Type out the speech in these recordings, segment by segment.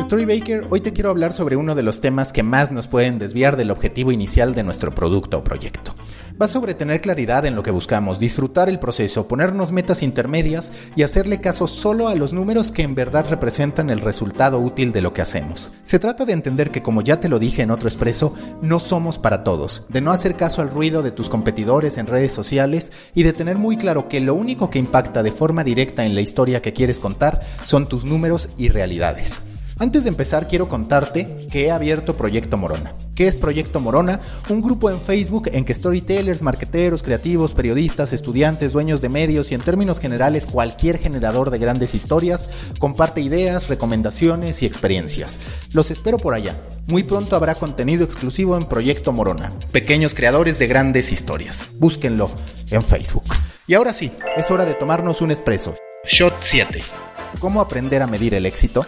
Storybaker, hoy te quiero hablar sobre uno de los temas que más nos pueden desviar del objetivo inicial de nuestro producto o proyecto. Va sobre tener claridad en lo que buscamos, disfrutar el proceso, ponernos metas intermedias y hacerle caso solo a los números que en verdad representan el resultado útil de lo que hacemos. Se trata de entender que, como ya te lo dije en otro expreso, no somos para todos, de no hacer caso al ruido de tus competidores en redes sociales y de tener muy claro que lo único que impacta de forma directa en la historia que quieres contar son tus números y realidades. Antes de empezar quiero contarte que he abierto Proyecto Morona. ¿Qué es Proyecto Morona? Un grupo en Facebook en que storytellers, marqueteros, creativos, periodistas, estudiantes, dueños de medios y en términos generales cualquier generador de grandes historias comparte ideas, recomendaciones y experiencias. Los espero por allá. Muy pronto habrá contenido exclusivo en Proyecto Morona. Pequeños creadores de grandes historias. Búsquenlo en Facebook. Y ahora sí, es hora de tomarnos un espresso. Shot 7. ¿Cómo aprender a medir el éxito?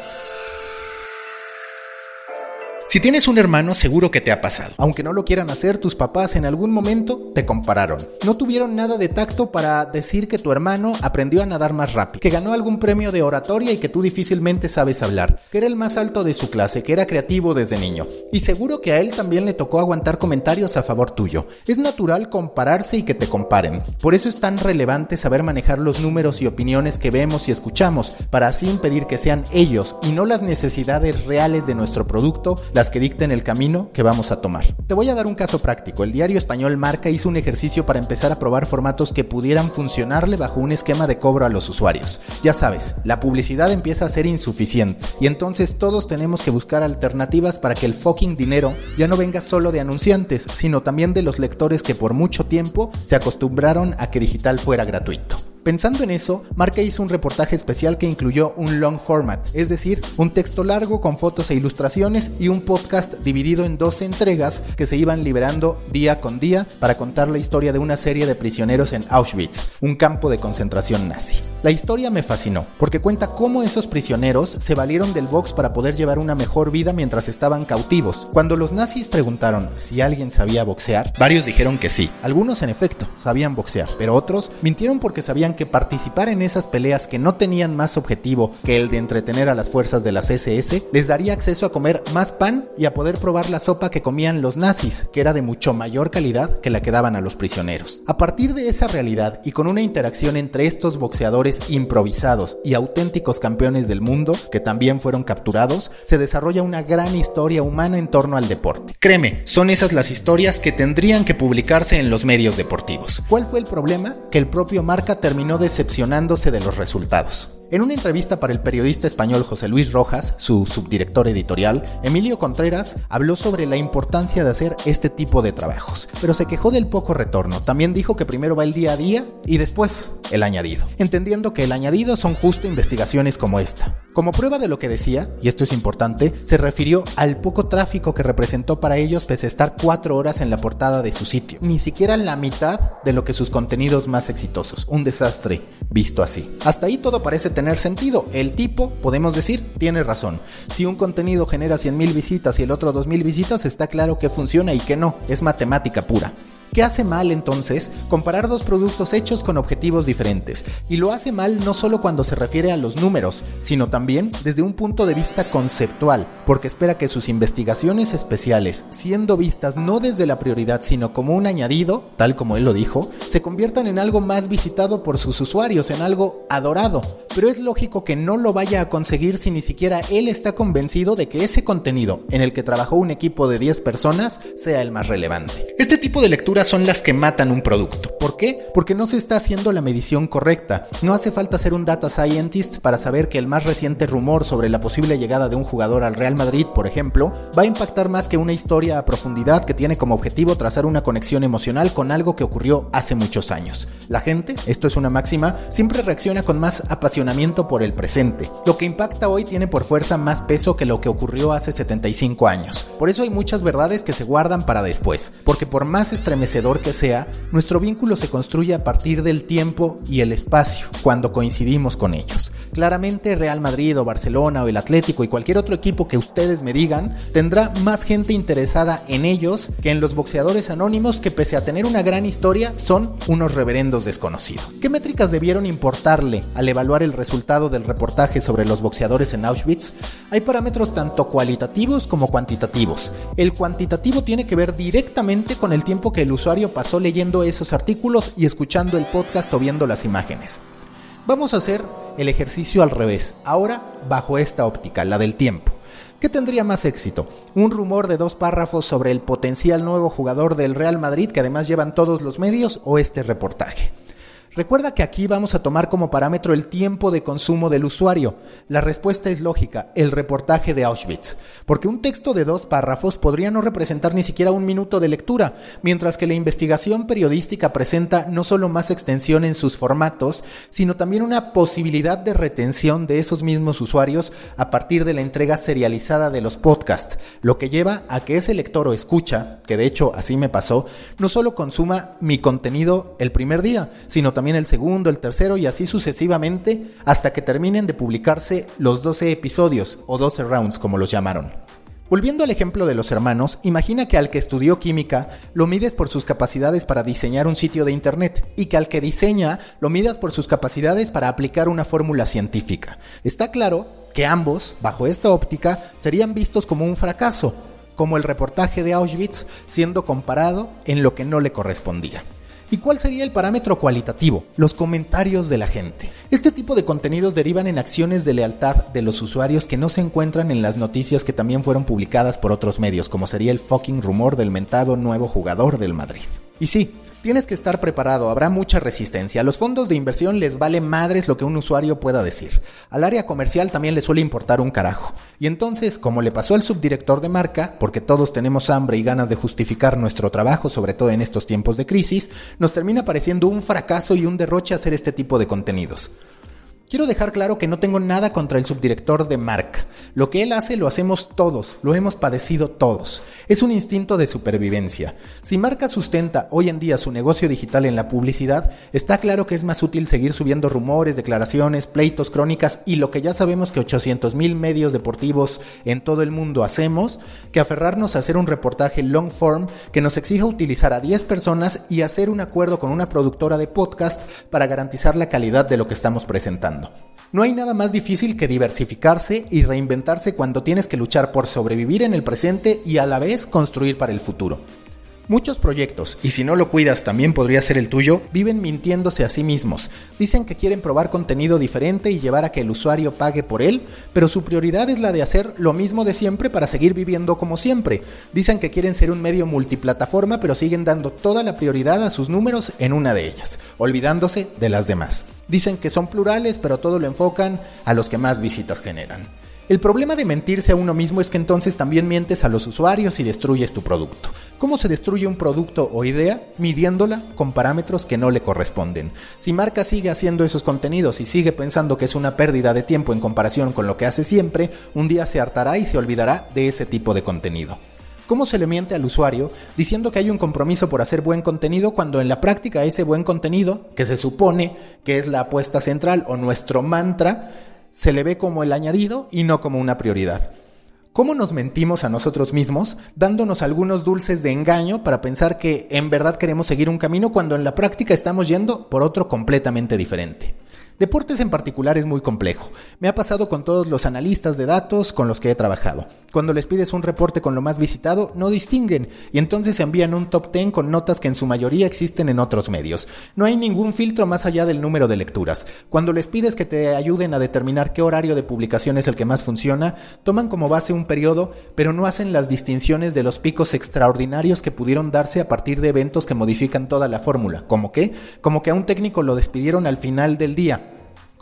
Si tienes un hermano, seguro que te ha pasado. Aunque no lo quieran hacer, tus papás en algún momento te compararon. No tuvieron nada de tacto para decir que tu hermano aprendió a nadar más rápido, que ganó algún premio de oratoria y que tú difícilmente sabes hablar, que era el más alto de su clase, que era creativo desde niño. Y seguro que a él también le tocó aguantar comentarios a favor tuyo. Es natural compararse y que te comparen. Por eso es tan relevante saber manejar los números y opiniones que vemos y escuchamos, para así impedir que sean ellos y no las necesidades reales de nuestro producto que dicten el camino que vamos a tomar. Te voy a dar un caso práctico. El diario español Marca hizo un ejercicio para empezar a probar formatos que pudieran funcionarle bajo un esquema de cobro a los usuarios. Ya sabes, la publicidad empieza a ser insuficiente y entonces todos tenemos que buscar alternativas para que el fucking dinero ya no venga solo de anunciantes, sino también de los lectores que por mucho tiempo se acostumbraron a que digital fuera gratuito. Pensando en eso, Marca hizo un reportaje especial que incluyó un long format, es decir, un texto largo con fotos e ilustraciones y un podcast dividido en dos entregas que se iban liberando día con día para contar la historia de una serie de prisioneros en Auschwitz, un campo de concentración nazi. La historia me fascinó, porque cuenta cómo esos prisioneros se valieron del box para poder llevar una mejor vida mientras estaban cautivos. Cuando los nazis preguntaron si alguien sabía boxear, varios dijeron que sí. Algunos en efecto sabían boxear, pero otros mintieron porque sabían que participar en esas peleas que no tenían más objetivo que el de entretener a las fuerzas de las SS les daría acceso a comer más pan y a poder probar la sopa que comían los nazis, que era de mucho mayor calidad que la que daban a los prisioneros. A partir de esa realidad y con una interacción entre estos boxeadores improvisados y auténticos campeones del mundo, que también fueron capturados, se desarrolla una gran historia humana en torno al deporte. Créeme, son esas las historias que tendrían que publicarse en los medios deportivos. ¿Cuál fue el problema? Que el propio Marca terminó no decepcionándose de los resultados. En una entrevista para el periodista español José Luis Rojas, su subdirector editorial, Emilio Contreras habló sobre la importancia de hacer este tipo de trabajos, pero se quejó del poco retorno. También dijo que primero va el día a día y después el añadido, entendiendo que el añadido son justo investigaciones como esta. Como prueba de lo que decía, y esto es importante, se refirió al poco tráfico que representó para ellos pese a estar cuatro horas en la portada de su sitio, ni siquiera la mitad de lo que sus contenidos más exitosos. Un desastre visto así. Hasta ahí todo parece tener sentido. El tipo, podemos decir, tiene razón. Si un contenido genera 100.000 visitas y el otro 2.000 visitas, está claro que funciona y que no. Es matemática pura. ¿Qué hace mal entonces comparar dos productos hechos con objetivos diferentes? Y lo hace mal no solo cuando se refiere a los números, sino también desde un punto de vista conceptual, porque espera que sus investigaciones especiales, siendo vistas no desde la prioridad, sino como un añadido, tal como él lo dijo, se conviertan en algo más visitado por sus usuarios, en algo adorado. Pero es lógico que no lo vaya a conseguir si ni siquiera él está convencido de que ese contenido, en el que trabajó un equipo de 10 personas, sea el más relevante. Tipo de lectura son las que matan un producto. ¿Por qué? Porque no se está haciendo la medición correcta. No hace falta ser un data scientist para saber que el más reciente rumor sobre la posible llegada de un jugador al Real Madrid, por ejemplo, va a impactar más que una historia a profundidad que tiene como objetivo trazar una conexión emocional con algo que ocurrió hace muchos años. La gente, esto es una máxima, siempre reacciona con más apasionamiento por el presente. Lo que impacta hoy tiene por fuerza más peso que lo que ocurrió hace 75 años. Por eso hay muchas verdades que se guardan para después, porque por más estremecedor que sea, nuestro vínculo se construye a partir del tiempo y el espacio, cuando coincidimos con ellos. Claramente Real Madrid o Barcelona o el Atlético y cualquier otro equipo que ustedes me digan tendrá más gente interesada en ellos que en los boxeadores anónimos que pese a tener una gran historia son unos reverendos desconocidos. ¿Qué métricas debieron importarle al evaluar el resultado del reportaje sobre los boxeadores en Auschwitz? Hay parámetros tanto cualitativos como cuantitativos. El cuantitativo tiene que ver directamente con el tiempo que el usuario pasó leyendo esos artículos y escuchando el podcast o viendo las imágenes. Vamos a hacer el ejercicio al revés, ahora bajo esta óptica, la del tiempo. ¿Qué tendría más éxito? ¿Un rumor de dos párrafos sobre el potencial nuevo jugador del Real Madrid que además llevan todos los medios o este reportaje? Recuerda que aquí vamos a tomar como parámetro el tiempo de consumo del usuario. La respuesta es lógica, el reportaje de Auschwitz, porque un texto de dos párrafos podría no representar ni siquiera un minuto de lectura, mientras que la investigación periodística presenta no solo más extensión en sus formatos, sino también una posibilidad de retención de esos mismos usuarios a partir de la entrega serializada de los podcasts, lo que lleva a que ese lector o escucha, que de hecho así me pasó, no solo consuma mi contenido el primer día, sino también también el segundo, el tercero y así sucesivamente hasta que terminen de publicarse los 12 episodios o 12 rounds como los llamaron. Volviendo al ejemplo de los hermanos, imagina que al que estudió química lo mides por sus capacidades para diseñar un sitio de internet y que al que diseña lo midas por sus capacidades para aplicar una fórmula científica. Está claro que ambos, bajo esta óptica, serían vistos como un fracaso, como el reportaje de Auschwitz siendo comparado en lo que no le correspondía. ¿Y cuál sería el parámetro cualitativo? Los comentarios de la gente. Este tipo de contenidos derivan en acciones de lealtad de los usuarios que no se encuentran en las noticias que también fueron publicadas por otros medios, como sería el fucking rumor del mentado nuevo jugador del Madrid. Y sí, Tienes que estar preparado, habrá mucha resistencia. A los fondos de inversión les vale madres lo que un usuario pueda decir. Al área comercial también le suele importar un carajo. Y entonces, como le pasó al subdirector de marca, porque todos tenemos hambre y ganas de justificar nuestro trabajo, sobre todo en estos tiempos de crisis, nos termina pareciendo un fracaso y un derroche hacer este tipo de contenidos. Quiero dejar claro que no tengo nada contra el subdirector de marca. Lo que él hace lo hacemos todos, lo hemos padecido todos. Es un instinto de supervivencia. Si marca sustenta hoy en día su negocio digital en la publicidad, está claro que es más útil seguir subiendo rumores, declaraciones, pleitos, crónicas y lo que ya sabemos que 800 mil medios deportivos en todo el mundo hacemos, que aferrarnos a hacer un reportaje long form que nos exija utilizar a 10 personas y hacer un acuerdo con una productora de podcast para garantizar la calidad de lo que estamos presentando. No hay nada más difícil que diversificarse y reinventarse cuando tienes que luchar por sobrevivir en el presente y a la vez construir para el futuro. Muchos proyectos, y si no lo cuidas también podría ser el tuyo, viven mintiéndose a sí mismos. Dicen que quieren probar contenido diferente y llevar a que el usuario pague por él, pero su prioridad es la de hacer lo mismo de siempre para seguir viviendo como siempre. Dicen que quieren ser un medio multiplataforma, pero siguen dando toda la prioridad a sus números en una de ellas, olvidándose de las demás. Dicen que son plurales, pero todo lo enfocan a los que más visitas generan. El problema de mentirse a uno mismo es que entonces también mientes a los usuarios y destruyes tu producto. ¿Cómo se destruye un producto o idea? Midiéndola con parámetros que no le corresponden. Si marca sigue haciendo esos contenidos y sigue pensando que es una pérdida de tiempo en comparación con lo que hace siempre, un día se hartará y se olvidará de ese tipo de contenido. ¿Cómo se le miente al usuario diciendo que hay un compromiso por hacer buen contenido cuando en la práctica ese buen contenido, que se supone que es la apuesta central o nuestro mantra, se le ve como el añadido y no como una prioridad. ¿Cómo nos mentimos a nosotros mismos dándonos algunos dulces de engaño para pensar que en verdad queremos seguir un camino cuando en la práctica estamos yendo por otro completamente diferente? Deportes en particular es muy complejo. Me ha pasado con todos los analistas de datos con los que he trabajado. Cuando les pides un reporte con lo más visitado, no distinguen y entonces envían un top 10 con notas que en su mayoría existen en otros medios. No hay ningún filtro más allá del número de lecturas. Cuando les pides que te ayuden a determinar qué horario de publicación es el que más funciona, toman como base un periodo, pero no hacen las distinciones de los picos extraordinarios que pudieron darse a partir de eventos que modifican toda la fórmula. ¿Como qué? Como que a un técnico lo despidieron al final del día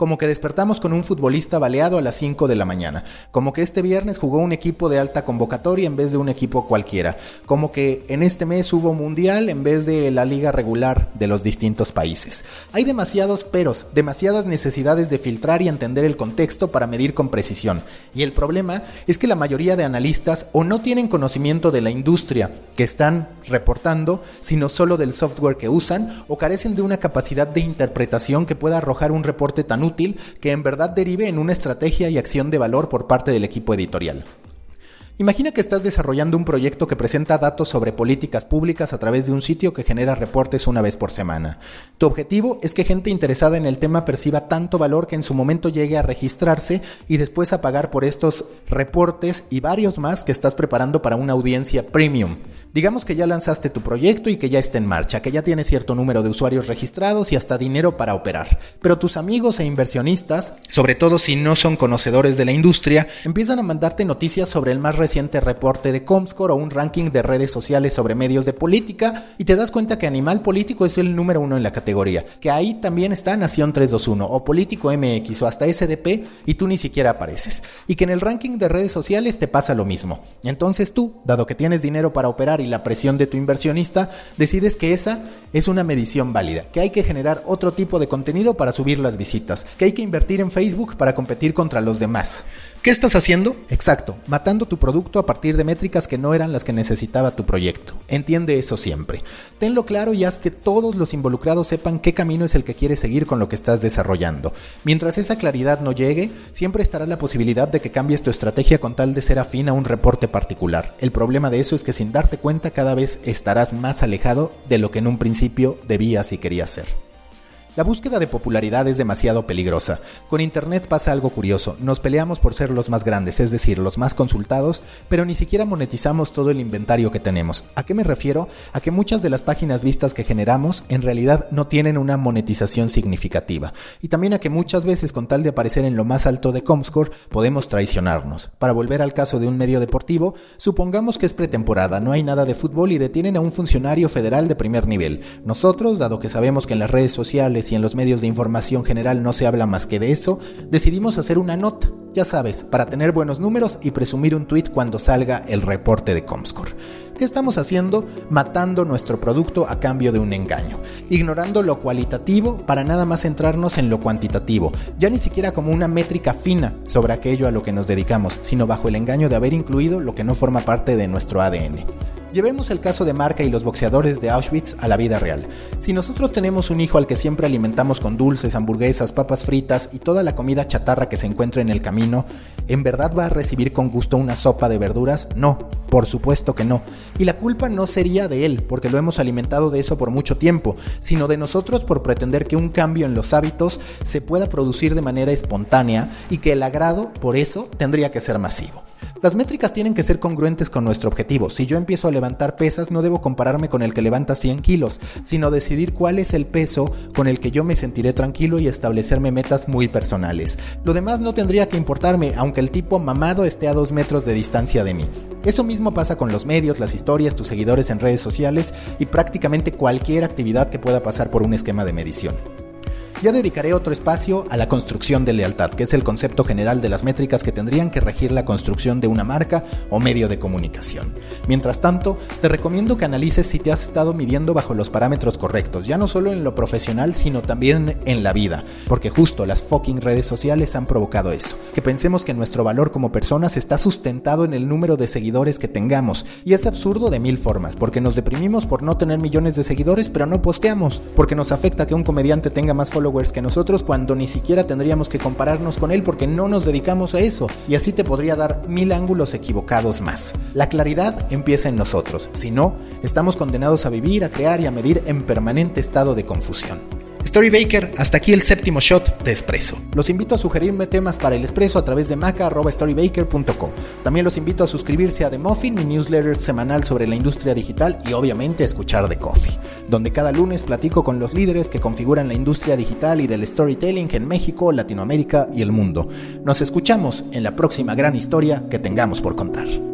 como que despertamos con un futbolista baleado a las 5 de la mañana, como que este viernes jugó un equipo de alta convocatoria en vez de un equipo cualquiera, como que en este mes hubo mundial en vez de la liga regular de los distintos países. Hay demasiados peros, demasiadas necesidades de filtrar y entender el contexto para medir con precisión, y el problema es que la mayoría de analistas o no tienen conocimiento de la industria que están reportando, sino solo del software que usan, o carecen de una capacidad de interpretación que pueda arrojar un reporte tan útil que en verdad derive en una estrategia y acción de valor por parte del equipo editorial. Imagina que estás desarrollando un proyecto que presenta datos sobre políticas públicas a través de un sitio que genera reportes una vez por semana. Tu objetivo es que gente interesada en el tema perciba tanto valor que en su momento llegue a registrarse y después a pagar por estos reportes y varios más que estás preparando para una audiencia premium. Digamos que ya lanzaste tu proyecto y que ya está en marcha, que ya tienes cierto número de usuarios registrados y hasta dinero para operar. Pero tus amigos e inversionistas, sobre todo si no son conocedores de la industria, empiezan a mandarte noticias sobre el más reciente reporte de Comscore o un ranking de redes sociales sobre medios de política y te das cuenta que Animal Político es el número uno en la categoría, que ahí también está Nación 321 o Político MX o hasta SDP y tú ni siquiera apareces. Y que en el ranking de redes sociales te pasa lo mismo. Entonces tú, dado que tienes dinero para operar y la presión de tu inversionista, decides que esa es una medición válida, que hay que generar otro tipo de contenido para subir las visitas, que hay que invertir en Facebook para competir contra los demás. ¿Qué estás haciendo? Exacto, matando tu producto a partir de métricas que no eran las que necesitaba tu proyecto. Entiende eso siempre. Tenlo claro y haz que todos los involucrados sepan qué camino es el que quieres seguir con lo que estás desarrollando. Mientras esa claridad no llegue, siempre estará la posibilidad de que cambies tu estrategia con tal de ser afín a un reporte particular. El problema de eso es que sin darte cuenta cada vez estarás más alejado de lo que en un principio debías y querías ser. La búsqueda de popularidad es demasiado peligrosa. Con Internet pasa algo curioso. Nos peleamos por ser los más grandes, es decir, los más consultados, pero ni siquiera monetizamos todo el inventario que tenemos. ¿A qué me refiero? A que muchas de las páginas vistas que generamos en realidad no tienen una monetización significativa. Y también a que muchas veces con tal de aparecer en lo más alto de Comscore podemos traicionarnos. Para volver al caso de un medio deportivo, supongamos que es pretemporada, no hay nada de fútbol y detienen a un funcionario federal de primer nivel. Nosotros, dado que sabemos que en las redes sociales y en los medios de información general no se habla más que de eso, decidimos hacer una nota, ya sabes, para tener buenos números y presumir un tweet cuando salga el reporte de Comscore. ¿Qué estamos haciendo? Matando nuestro producto a cambio de un engaño, ignorando lo cualitativo para nada más centrarnos en lo cuantitativo, ya ni siquiera como una métrica fina sobre aquello a lo que nos dedicamos, sino bajo el engaño de haber incluido lo que no forma parte de nuestro ADN. Llevemos el caso de Marca y los boxeadores de Auschwitz a la vida real. Si nosotros tenemos un hijo al que siempre alimentamos con dulces, hamburguesas, papas fritas y toda la comida chatarra que se encuentra en el camino, ¿en verdad va a recibir con gusto una sopa de verduras? No, por supuesto que no. Y la culpa no sería de él, porque lo hemos alimentado de eso por mucho tiempo, sino de nosotros por pretender que un cambio en los hábitos se pueda producir de manera espontánea y que el agrado, por eso, tendría que ser masivo. Las métricas tienen que ser congruentes con nuestro objetivo. Si yo empiezo a levantar pesas, no debo compararme con el que levanta 100 kilos, sino decidir cuál es el peso con el que yo me sentiré tranquilo y establecerme metas muy personales. Lo demás no tendría que importarme, aunque el tipo mamado esté a dos metros de distancia de mí. Eso mismo pasa con los medios, las historias, tus seguidores en redes sociales y prácticamente cualquier actividad que pueda pasar por un esquema de medición. Ya dedicaré otro espacio a la construcción de lealtad, que es el concepto general de las métricas que tendrían que regir la construcción de una marca o medio de comunicación. Mientras tanto, te recomiendo que analices si te has estado midiendo bajo los parámetros correctos, ya no solo en lo profesional, sino también en la vida, porque justo las fucking redes sociales han provocado eso, que pensemos que nuestro valor como personas está sustentado en el número de seguidores que tengamos, y es absurdo de mil formas, porque nos deprimimos por no tener millones de seguidores, pero no posteamos, porque nos afecta que un comediante tenga más followers que nosotros cuando ni siquiera tendríamos que compararnos con él porque no nos dedicamos a eso. Y así te podría dar mil ángulos equivocados más. La claridad empieza en nosotros. Si no, estamos condenados a vivir, a crear y a medir en permanente estado de confusión. Storybaker, hasta aquí el séptimo shot de Espresso. Los invito a sugerirme temas para el Espresso a través de maca.storybaker.com. También los invito a suscribirse a The Muffin, mi newsletter semanal sobre la industria digital y obviamente a escuchar The Coffee, donde cada lunes platico con los líderes que configuran la industria digital y del storytelling en México, Latinoamérica y el mundo. Nos escuchamos en la próxima gran historia que tengamos por contar.